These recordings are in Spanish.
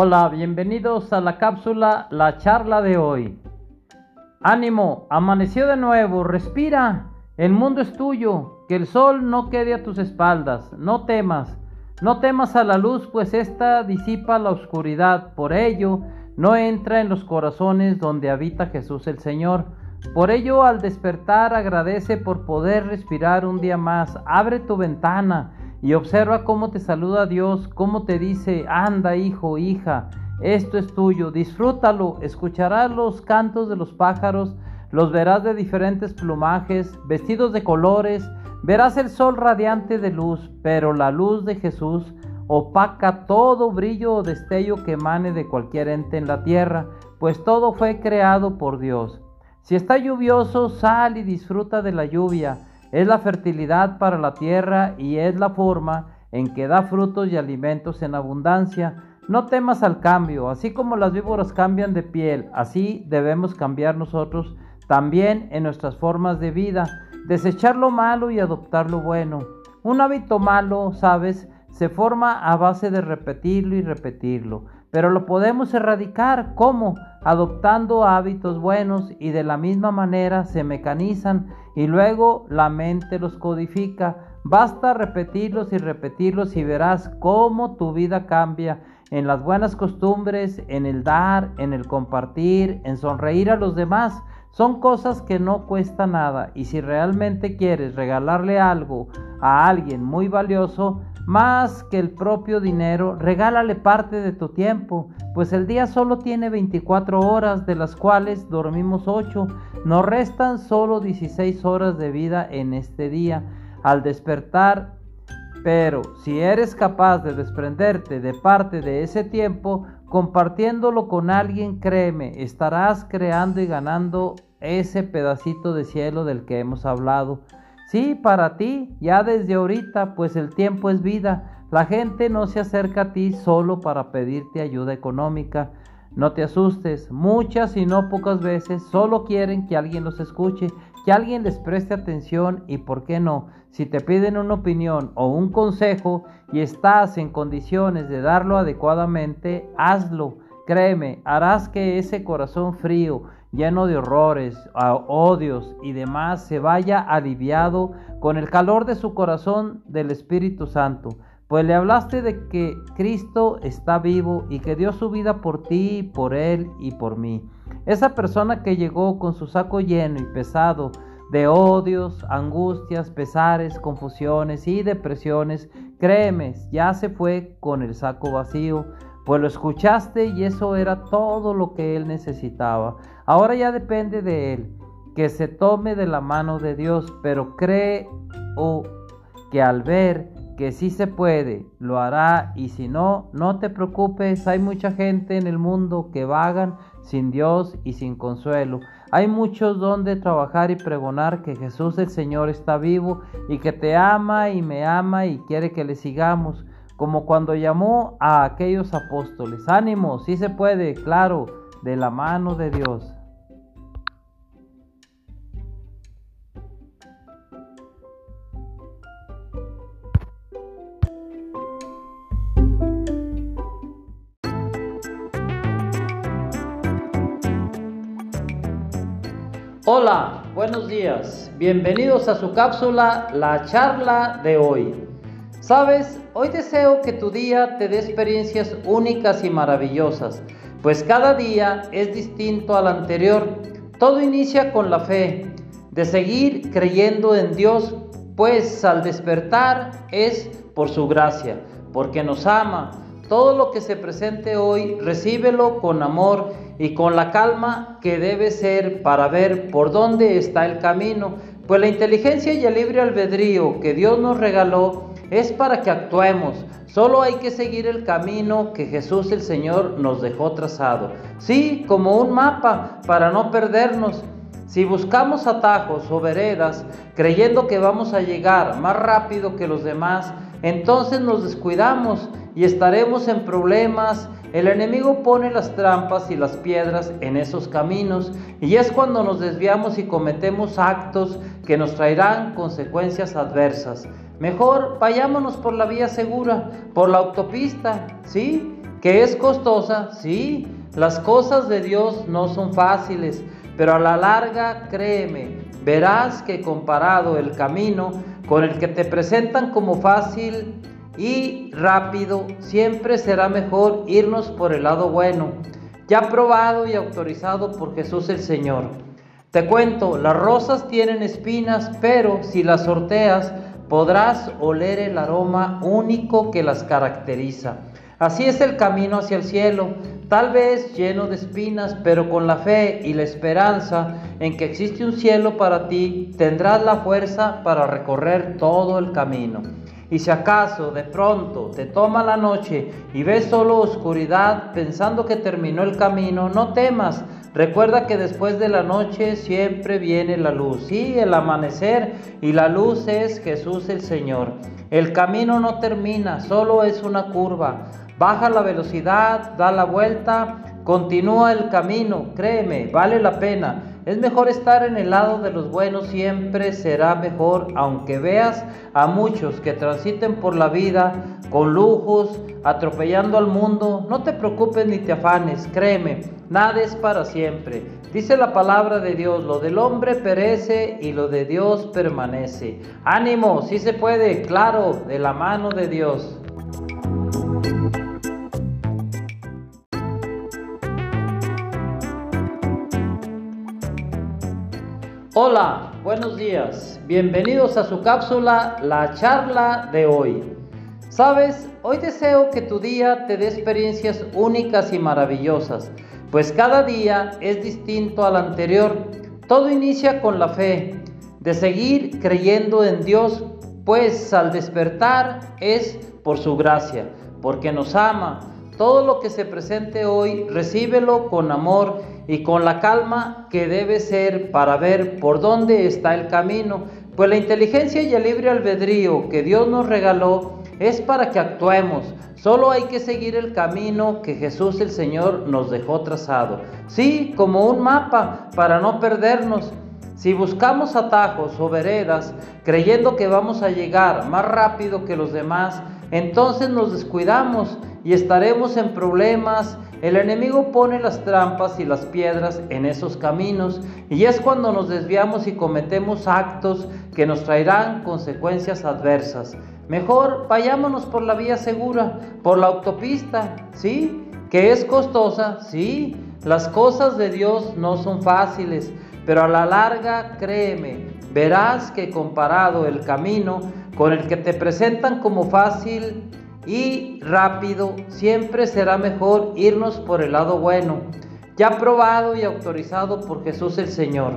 Hola, bienvenidos a la cápsula La charla de hoy. Ánimo, amaneció de nuevo, respira, el mundo es tuyo, que el sol no quede a tus espaldas, no temas, no temas a la luz, pues ésta disipa la oscuridad, por ello no entra en los corazones donde habita Jesús el Señor. Por ello al despertar agradece por poder respirar un día más, abre tu ventana, y observa cómo te saluda Dios, cómo te dice, anda hijo, hija, esto es tuyo, disfrútalo, escucharás los cantos de los pájaros, los verás de diferentes plumajes, vestidos de colores, verás el sol radiante de luz, pero la luz de Jesús opaca todo brillo o destello que emane de cualquier ente en la tierra, pues todo fue creado por Dios. Si está lluvioso, sal y disfruta de la lluvia es la fertilidad para la tierra y es la forma en que da frutos y alimentos en abundancia. No temas al cambio, así como las víboras cambian de piel, así debemos cambiar nosotros también en nuestras formas de vida, desechar lo malo y adoptar lo bueno. Un hábito malo, sabes, se forma a base de repetirlo y repetirlo, pero lo podemos erradicar. ¿Cómo? Adoptando hábitos buenos y de la misma manera se mecanizan y luego la mente los codifica. Basta repetirlos y repetirlos y verás cómo tu vida cambia en las buenas costumbres, en el dar, en el compartir, en sonreír a los demás. Son cosas que no cuesta nada y si realmente quieres regalarle algo a alguien muy valioso, más que el propio dinero, regálale parte de tu tiempo, pues el día solo tiene 24 horas, de las cuales dormimos 8. Nos restan solo 16 horas de vida en este día. Al despertar, pero si eres capaz de desprenderte de parte de ese tiempo, compartiéndolo con alguien, créeme, estarás creando y ganando ese pedacito de cielo del que hemos hablado. Sí, para ti, ya desde ahorita, pues el tiempo es vida. La gente no se acerca a ti solo para pedirte ayuda económica. No te asustes, muchas y no pocas veces solo quieren que alguien los escuche, que alguien les preste atención y, ¿por qué no? Si te piden una opinión o un consejo y estás en condiciones de darlo adecuadamente, hazlo. Créeme, harás que ese corazón frío, lleno de horrores, odios y demás, se vaya aliviado con el calor de su corazón del Espíritu Santo. Pues le hablaste de que Cristo está vivo y que dio su vida por ti, por él y por mí. Esa persona que llegó con su saco lleno y pesado de odios, angustias, pesares, confusiones y depresiones, créeme, ya se fue con el saco vacío pues lo escuchaste y eso era todo lo que él necesitaba. Ahora ya depende de él, que se tome de la mano de Dios, pero cree o que al ver que sí se puede, lo hará y si no, no te preocupes, hay mucha gente en el mundo que vagan sin Dios y sin consuelo. Hay muchos donde trabajar y pregonar que Jesús el Señor está vivo y que te ama y me ama y quiere que le sigamos como cuando llamó a aquellos apóstoles. Ánimo, sí se puede, claro, de la mano de Dios. Hola, buenos días. Bienvenidos a su cápsula La charla de hoy. Sabes, hoy deseo que tu día te dé experiencias únicas y maravillosas, pues cada día es distinto al anterior. Todo inicia con la fe, de seguir creyendo en Dios, pues al despertar es por su gracia, porque nos ama. Todo lo que se presente hoy, recíbelo con amor y con la calma que debe ser para ver por dónde está el camino, pues la inteligencia y el libre albedrío que Dios nos regaló es para que actuemos. Solo hay que seguir el camino que Jesús el Señor nos dejó trazado. Sí, como un mapa para no perdernos. Si buscamos atajos o veredas creyendo que vamos a llegar más rápido que los demás, entonces nos descuidamos y estaremos en problemas. El enemigo pone las trampas y las piedras en esos caminos y es cuando nos desviamos y cometemos actos que nos traerán consecuencias adversas. Mejor vayámonos por la vía segura, por la autopista, ¿sí? que es costosa, sí, las cosas de Dios no son fáciles, pero a la larga, créeme, verás que comparado el camino con el que te presentan como fácil y rápido, siempre será mejor irnos por el lado bueno, ya probado y autorizado por Jesús el Señor. Te cuento, las rosas tienen espinas, pero si las sorteas, podrás oler el aroma único que las caracteriza. Así es el camino hacia el cielo, tal vez lleno de espinas, pero con la fe y la esperanza en que existe un cielo para ti, tendrás la fuerza para recorrer todo el camino. Y si acaso de pronto te toma la noche y ves solo oscuridad pensando que terminó el camino, no temas. Recuerda que después de la noche siempre viene la luz. Sí, el amanecer y la luz es Jesús el Señor. El camino no termina, solo es una curva baja la velocidad, da la vuelta, continúa el camino, créeme, vale la pena. Es mejor estar en el lado de los buenos, siempre será mejor, aunque veas a muchos que transiten por la vida con lujos, atropellando al mundo. No te preocupes ni te afanes, créeme, nada es para siempre. Dice la palabra de Dios, lo del hombre perece y lo de Dios permanece. Ánimo, si se puede, claro, de la mano de Dios. Hola, buenos días. Bienvenidos a su cápsula, la charla de hoy. Sabes, hoy deseo que tu día te dé experiencias únicas y maravillosas, pues cada día es distinto al anterior. Todo inicia con la fe, de seguir creyendo en Dios, pues al despertar es por su gracia, porque nos ama. Todo lo que se presente hoy, recíbelo con amor y con la calma que debe ser para ver por dónde está el camino, pues la inteligencia y el libre albedrío que Dios nos regaló es para que actuemos. Solo hay que seguir el camino que Jesús el Señor nos dejó trazado. Sí, como un mapa para no perdernos. Si buscamos atajos o veredas creyendo que vamos a llegar más rápido que los demás, entonces nos descuidamos y estaremos en problemas el enemigo pone las trampas y las piedras en esos caminos y es cuando nos desviamos y cometemos actos que nos traerán consecuencias adversas. Mejor vayámonos por la vía segura, por la autopista, ¿sí? Que es costosa, sí. Las cosas de Dios no son fáciles, pero a la larga, créeme, verás que comparado el camino con el que te presentan como fácil, y rápido, siempre será mejor irnos por el lado bueno, ya probado y autorizado por Jesús el Señor.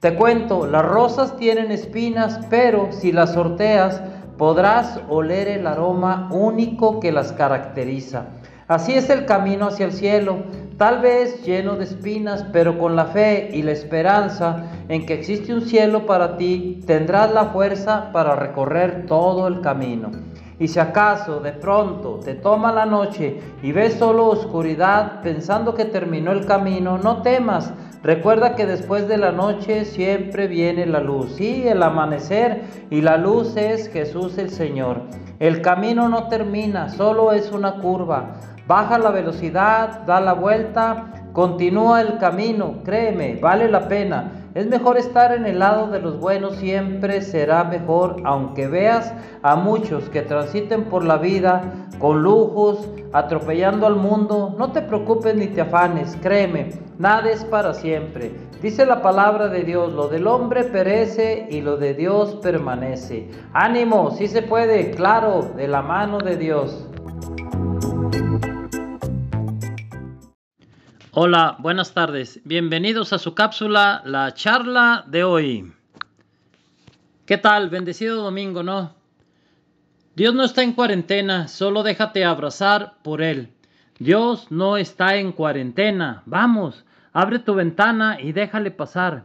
Te cuento, las rosas tienen espinas, pero si las sorteas, podrás oler el aroma único que las caracteriza. Así es el camino hacia el cielo, tal vez lleno de espinas, pero con la fe y la esperanza en que existe un cielo para ti, tendrás la fuerza para recorrer todo el camino. Y si acaso de pronto te toma la noche y ves solo oscuridad pensando que terminó el camino, no temas. Recuerda que después de la noche siempre viene la luz. Sí, el amanecer y la luz es Jesús el Señor. El camino no termina, solo es una curva. Baja la velocidad, da la vuelta, continúa el camino, créeme, vale la pena. Es mejor estar en el lado de los buenos, siempre será mejor, aunque veas a muchos que transiten por la vida con lujos, atropellando al mundo. No te preocupes ni te afanes, créeme, nada es para siempre. Dice la palabra de Dios, lo del hombre perece y lo de Dios permanece. Ánimo, si se puede, claro, de la mano de Dios. Hola, buenas tardes. Bienvenidos a su cápsula, la charla de hoy. ¿Qué tal? Bendecido domingo, ¿no? Dios no está en cuarentena, solo déjate abrazar por Él. Dios no está en cuarentena. Vamos, abre tu ventana y déjale pasar.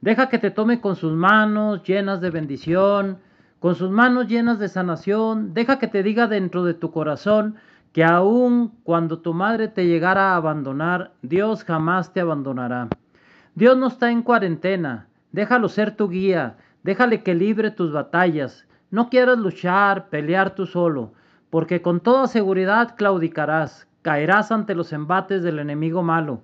Deja que te tome con sus manos llenas de bendición, con sus manos llenas de sanación. Deja que te diga dentro de tu corazón que aun cuando tu madre te llegara a abandonar, Dios jamás te abandonará. Dios no está en cuarentena, déjalo ser tu guía, déjale que libre tus batallas. No quieras luchar, pelear tú solo, porque con toda seguridad claudicarás. caerás ante los embates del enemigo malo.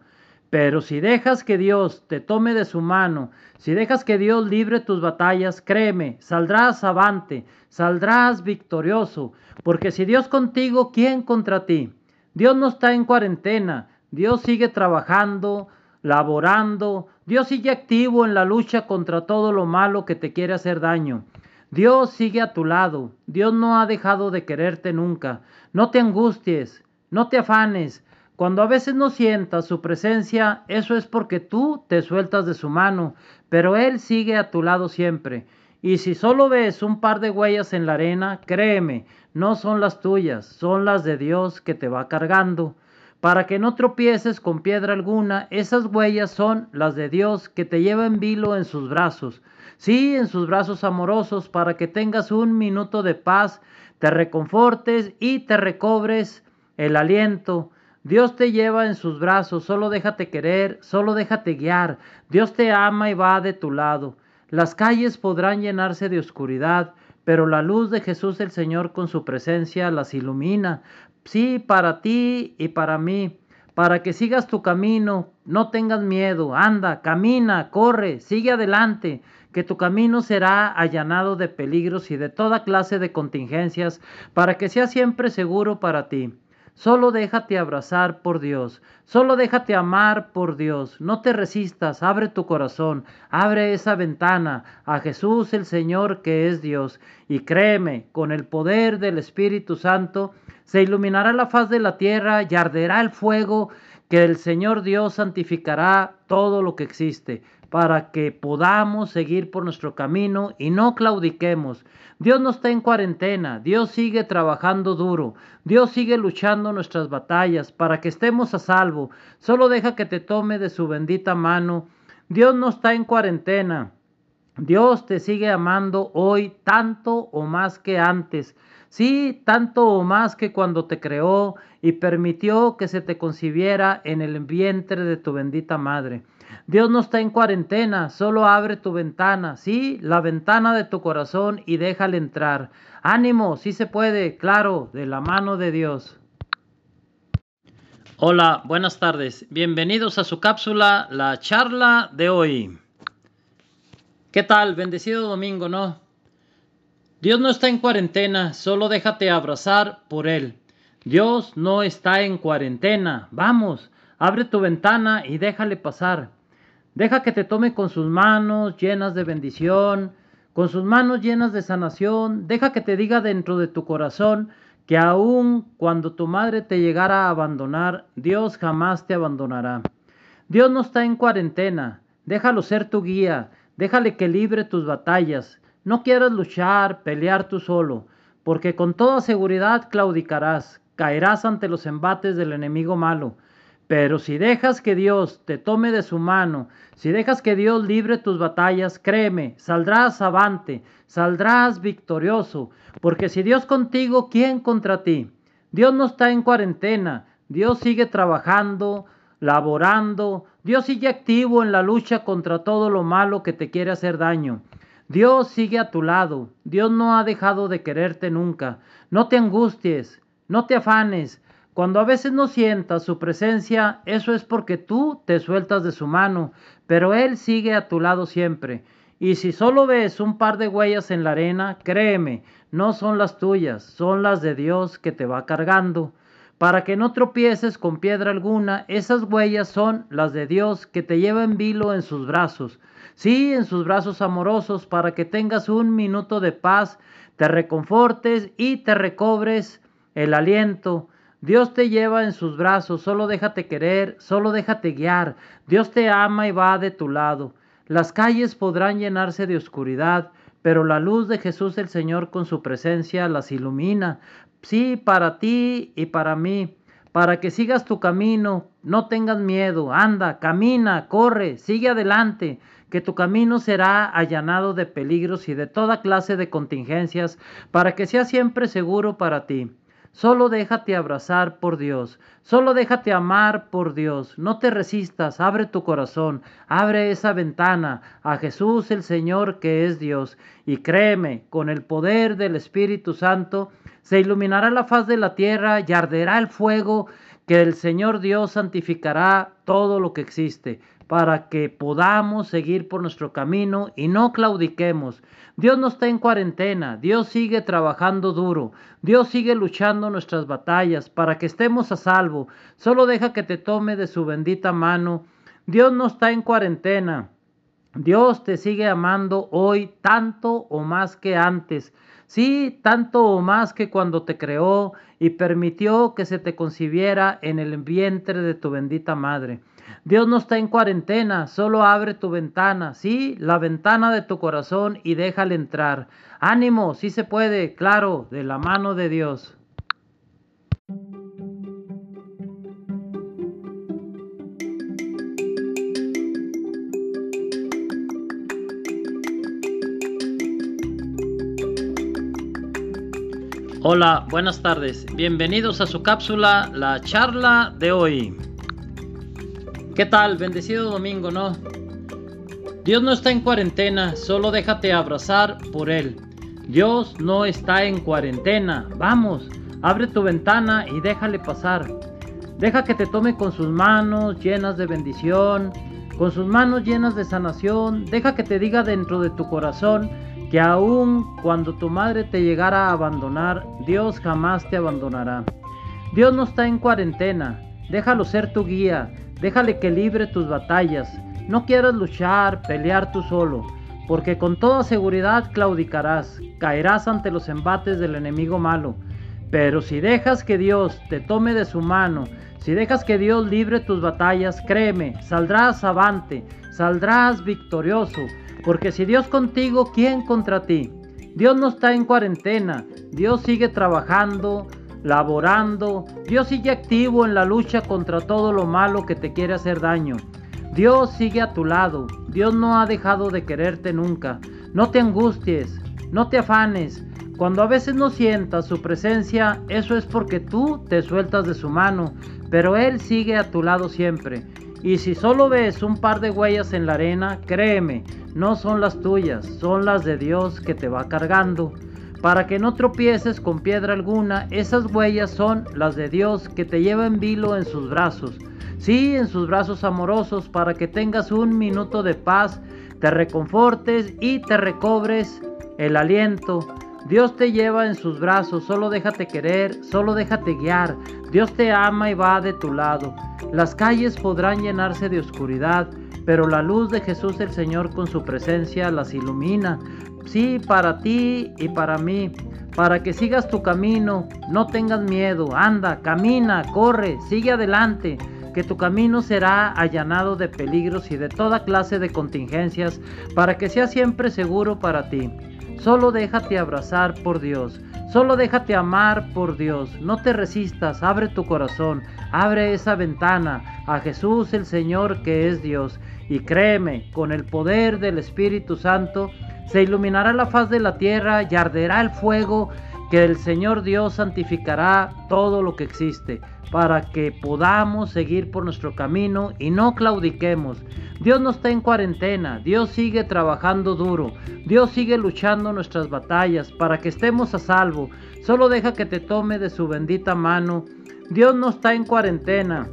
Pero si dejas que Dios te tome de su mano, si dejas que Dios libre tus batallas, créeme, saldrás avante, saldrás victorioso, porque si Dios contigo, ¿quién contra ti? Dios no está en cuarentena, Dios sigue trabajando, laborando, Dios sigue activo en la lucha contra todo lo malo que te quiere hacer daño. Dios sigue a tu lado, Dios no ha dejado de quererte nunca. No te angusties, no te afanes, cuando a veces no sientas su presencia, eso es porque tú te sueltas de su mano, pero Él sigue a tu lado siempre. Y si solo ves un par de huellas en la arena, créeme, no son las tuyas, son las de Dios que te va cargando. Para que no tropieces con piedra alguna, esas huellas son las de Dios que te lleva en vilo en sus brazos. Sí, en sus brazos amorosos, para que tengas un minuto de paz, te reconfortes y te recobres el aliento Dios te lleva en sus brazos, solo déjate querer, solo déjate guiar. Dios te ama y va de tu lado. Las calles podrán llenarse de oscuridad, pero la luz de Jesús el Señor con su presencia las ilumina. Sí, para ti y para mí, para que sigas tu camino, no tengas miedo, anda, camina, corre, sigue adelante, que tu camino será allanado de peligros y de toda clase de contingencias, para que sea siempre seguro para ti. Solo déjate abrazar por Dios, solo déjate amar por Dios. No te resistas, abre tu corazón, abre esa ventana a Jesús el Señor que es Dios. Y créeme, con el poder del Espíritu Santo, se iluminará la faz de la tierra y arderá el fuego que el Señor Dios santificará todo lo que existe para que podamos seguir por nuestro camino y no claudiquemos. Dios no está en cuarentena, Dios sigue trabajando duro, Dios sigue luchando nuestras batallas para que estemos a salvo. Solo deja que te tome de su bendita mano. Dios no está en cuarentena. Dios te sigue amando hoy tanto o más que antes. Sí, tanto o más que cuando te creó y permitió que se te concibiera en el vientre de tu bendita madre. Dios no está en cuarentena, solo abre tu ventana, sí, la ventana de tu corazón y déjale entrar. Ánimo, sí se puede, claro, de la mano de Dios. Hola, buenas tardes. Bienvenidos a su cápsula, la charla de hoy. ¿Qué tal? Bendecido domingo, ¿no? Dios no está en cuarentena, solo déjate abrazar por Él. Dios no está en cuarentena. Vamos, abre tu ventana y déjale pasar. Deja que te tome con sus manos llenas de bendición, con sus manos llenas de sanación. Deja que te diga dentro de tu corazón que aun cuando tu madre te llegara a abandonar, Dios jamás te abandonará. Dios no está en cuarentena. Déjalo ser tu guía. Déjale que libre tus batallas. No quieras luchar, pelear tú solo, porque con toda seguridad claudicarás, caerás ante los embates del enemigo malo. Pero si dejas que Dios te tome de su mano, si dejas que Dios libre tus batallas, créeme, saldrás avante, saldrás victorioso, porque si Dios contigo, ¿quién contra ti? Dios no está en cuarentena, Dios sigue trabajando, laborando, Dios sigue activo en la lucha contra todo lo malo que te quiere hacer daño. Dios sigue a tu lado, Dios no ha dejado de quererte nunca. No te angusties, no te afanes, cuando a veces no sientas su presencia, eso es porque tú te sueltas de su mano, pero Él sigue a tu lado siempre. Y si solo ves un par de huellas en la arena, créeme, no son las tuyas, son las de Dios que te va cargando. Para que no tropieces con piedra alguna, esas huellas son las de Dios que te lleva en vilo en sus brazos. Sí, en sus brazos amorosos, para que tengas un minuto de paz, te reconfortes y te recobres el aliento. Dios te lleva en sus brazos, solo déjate querer, solo déjate guiar. Dios te ama y va de tu lado. Las calles podrán llenarse de oscuridad, pero la luz de Jesús el Señor con su presencia las ilumina. Sí, para ti y para mí, para que sigas tu camino, no tengas miedo, anda, camina, corre, sigue adelante, que tu camino será allanado de peligros y de toda clase de contingencias, para que sea siempre seguro para ti. Solo déjate abrazar por Dios, solo déjate amar por Dios. No te resistas, abre tu corazón, abre esa ventana a Jesús el Señor que es Dios. Y créeme, con el poder del Espíritu Santo, se iluminará la faz de la tierra y arderá el fuego que el Señor Dios santificará todo lo que existe para que podamos seguir por nuestro camino y no claudiquemos. Dios no está en cuarentena, Dios sigue trabajando duro, Dios sigue luchando nuestras batallas para que estemos a salvo. Solo deja que te tome de su bendita mano. Dios no está en cuarentena. Dios te sigue amando hoy tanto o más que antes. Sí, tanto o más que cuando te creó y permitió que se te concibiera en el vientre de tu bendita madre. Dios no está en cuarentena, solo abre tu ventana, sí, la ventana de tu corazón y déjale entrar. Ánimo, sí se puede, claro, de la mano de Dios. Hola, buenas tardes. Bienvenidos a su cápsula, la charla de hoy. ¿Qué tal? Bendecido domingo, ¿no? Dios no está en cuarentena, solo déjate abrazar por Él. Dios no está en cuarentena. Vamos, abre tu ventana y déjale pasar. Deja que te tome con sus manos llenas de bendición, con sus manos llenas de sanación. Deja que te diga dentro de tu corazón que aun cuando tu madre te llegara a abandonar, Dios jamás te abandonará. Dios no está en cuarentena. Déjalo ser tu guía. Déjale que libre tus batallas. No quieras luchar, pelear tú solo, porque con toda seguridad claudicarás, caerás ante los embates del enemigo malo. Pero si dejas que Dios te tome de su mano, si dejas que Dios libre tus batallas, créeme, saldrás avante, saldrás victorioso, porque si Dios contigo, ¿quién contra ti? Dios no está en cuarentena, Dios sigue trabajando, laborando. Dios sigue activo en la lucha contra todo lo malo que te quiere hacer daño. Dios sigue a tu lado. Dios no ha dejado de quererte nunca. No te angusties, no te afanes. Cuando a veces no sientas su presencia, eso es porque tú te sueltas de su mano, pero Él sigue a tu lado siempre. Y si solo ves un par de huellas en la arena, créeme, no son las tuyas, son las de Dios que te va cargando. Para que no tropieces con piedra alguna, esas huellas son las de Dios que te lleva en vilo en sus brazos. Sí, en sus brazos amorosos, para que tengas un minuto de paz, te reconfortes y te recobres el aliento. Dios te lleva en sus brazos, solo déjate querer, solo déjate guiar. Dios te ama y va de tu lado. Las calles podrán llenarse de oscuridad, pero la luz de Jesús el Señor con su presencia las ilumina. Sí, para ti y para mí, para que sigas tu camino, no tengas miedo, anda, camina, corre, sigue adelante, que tu camino será allanado de peligros y de toda clase de contingencias, para que sea siempre seguro para ti. Solo déjate abrazar por Dios, solo déjate amar por Dios, no te resistas, abre tu corazón, abre esa ventana a Jesús el Señor que es Dios, y créeme, con el poder del Espíritu Santo, se iluminará la faz de la tierra y arderá el fuego que el Señor Dios santificará todo lo que existe para que podamos seguir por nuestro camino y no claudiquemos. Dios no está en cuarentena, Dios sigue trabajando duro, Dios sigue luchando nuestras batallas para que estemos a salvo. Solo deja que te tome de su bendita mano. Dios no está en cuarentena.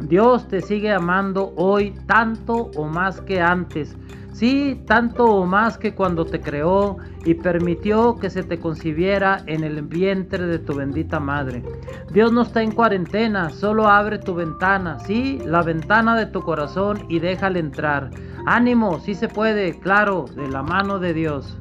Dios te sigue amando hoy tanto o más que antes. Sí, tanto o más que cuando te creó y permitió que se te concibiera en el vientre de tu bendita madre. Dios no está en cuarentena, solo abre tu ventana, sí, la ventana de tu corazón y déjale entrar. Ánimo, sí se puede, claro, de la mano de Dios.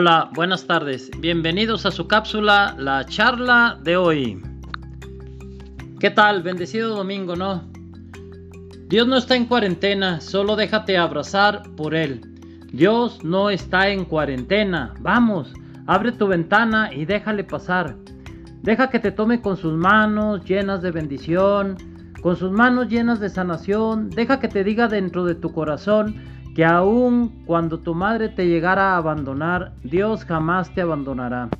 Hola, buenas tardes. Bienvenidos a su cápsula, la charla de hoy. ¿Qué tal? Bendecido domingo, ¿no? Dios no está en cuarentena, solo déjate abrazar por Él. Dios no está en cuarentena. Vamos, abre tu ventana y déjale pasar. Deja que te tome con sus manos llenas de bendición, con sus manos llenas de sanación. Deja que te diga dentro de tu corazón que aun cuando tu madre te llegara a abandonar, Dios jamás te abandonará.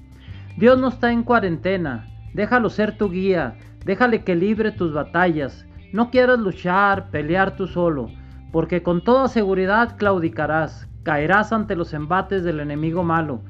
Dios no está en cuarentena, déjalo ser tu guía, Déjale que libre tus batallas. No quieras luchar, pelear tú solo, porque con toda seguridad claudicarás, caerás ante los embates del enemigo malo.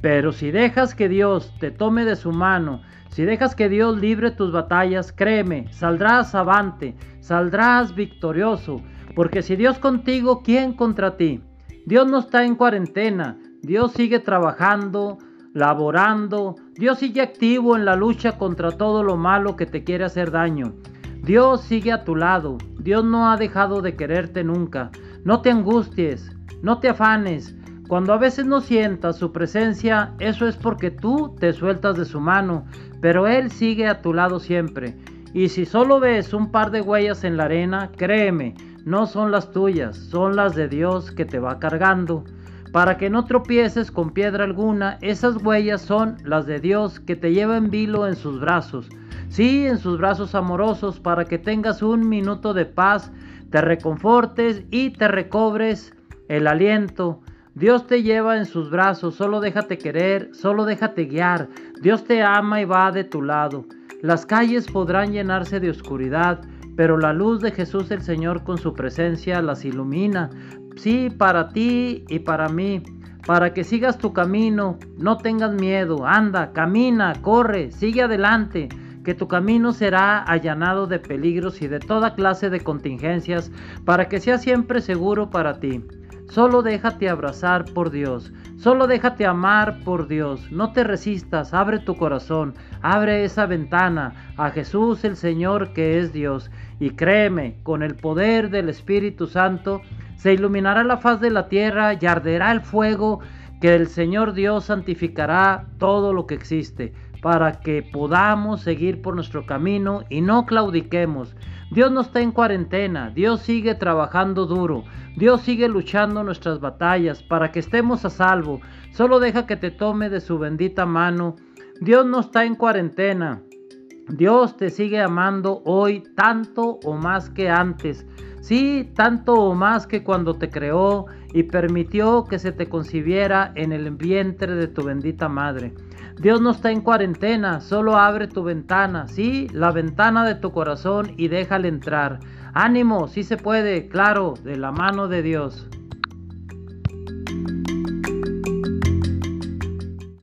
Pero si dejas que Dios te tome de su mano, si dejas que Dios libre tus batallas, créeme, saldrás avante, saldrás victorioso, porque si Dios contigo, ¿quién contra ti? Dios no está en cuarentena, Dios sigue trabajando, laborando, Dios sigue activo en la lucha contra todo lo malo que te quiere hacer daño. Dios sigue a tu lado, Dios no ha dejado de quererte nunca. No te angusties, no te afanes. Cuando a veces no sientas su presencia, eso es porque tú te sueltas de su mano, pero Él sigue a tu lado siempre. Y si solo ves un par de huellas en la arena, créeme, no son las tuyas, son las de Dios que te va cargando. Para que no tropieces con piedra alguna, esas huellas son las de Dios que te lleva en vilo en sus brazos. Sí, en sus brazos amorosos, para que tengas un minuto de paz, te reconfortes y te recobres el aliento. Dios te lleva en sus brazos, solo déjate querer, solo déjate guiar. Dios te ama y va de tu lado. Las calles podrán llenarse de oscuridad, pero la luz de Jesús el Señor con su presencia las ilumina. Sí, para ti y para mí, para que sigas tu camino, no tengas miedo, anda, camina, corre, sigue adelante, que tu camino será allanado de peligros y de toda clase de contingencias, para que sea siempre seguro para ti. Solo déjate abrazar por Dios, solo déjate amar por Dios, no te resistas, abre tu corazón, abre esa ventana a Jesús el Señor que es Dios, y créeme, con el poder del Espíritu Santo, se iluminará la faz de la tierra y arderá el fuego que el Señor Dios santificará todo lo que existe, para que podamos seguir por nuestro camino y no claudiquemos. Dios no está en cuarentena, Dios sigue trabajando duro, Dios sigue luchando nuestras batallas para que estemos a salvo. Solo deja que te tome de su bendita mano. Dios no está en cuarentena. Dios te sigue amando hoy tanto o más que antes. Sí, tanto o más que cuando te creó y permitió que se te concibiera en el vientre de tu bendita madre. Dios no está en cuarentena, solo abre tu ventana, sí, la ventana de tu corazón y déjale entrar. Ánimo, sí se puede, claro, de la mano de Dios.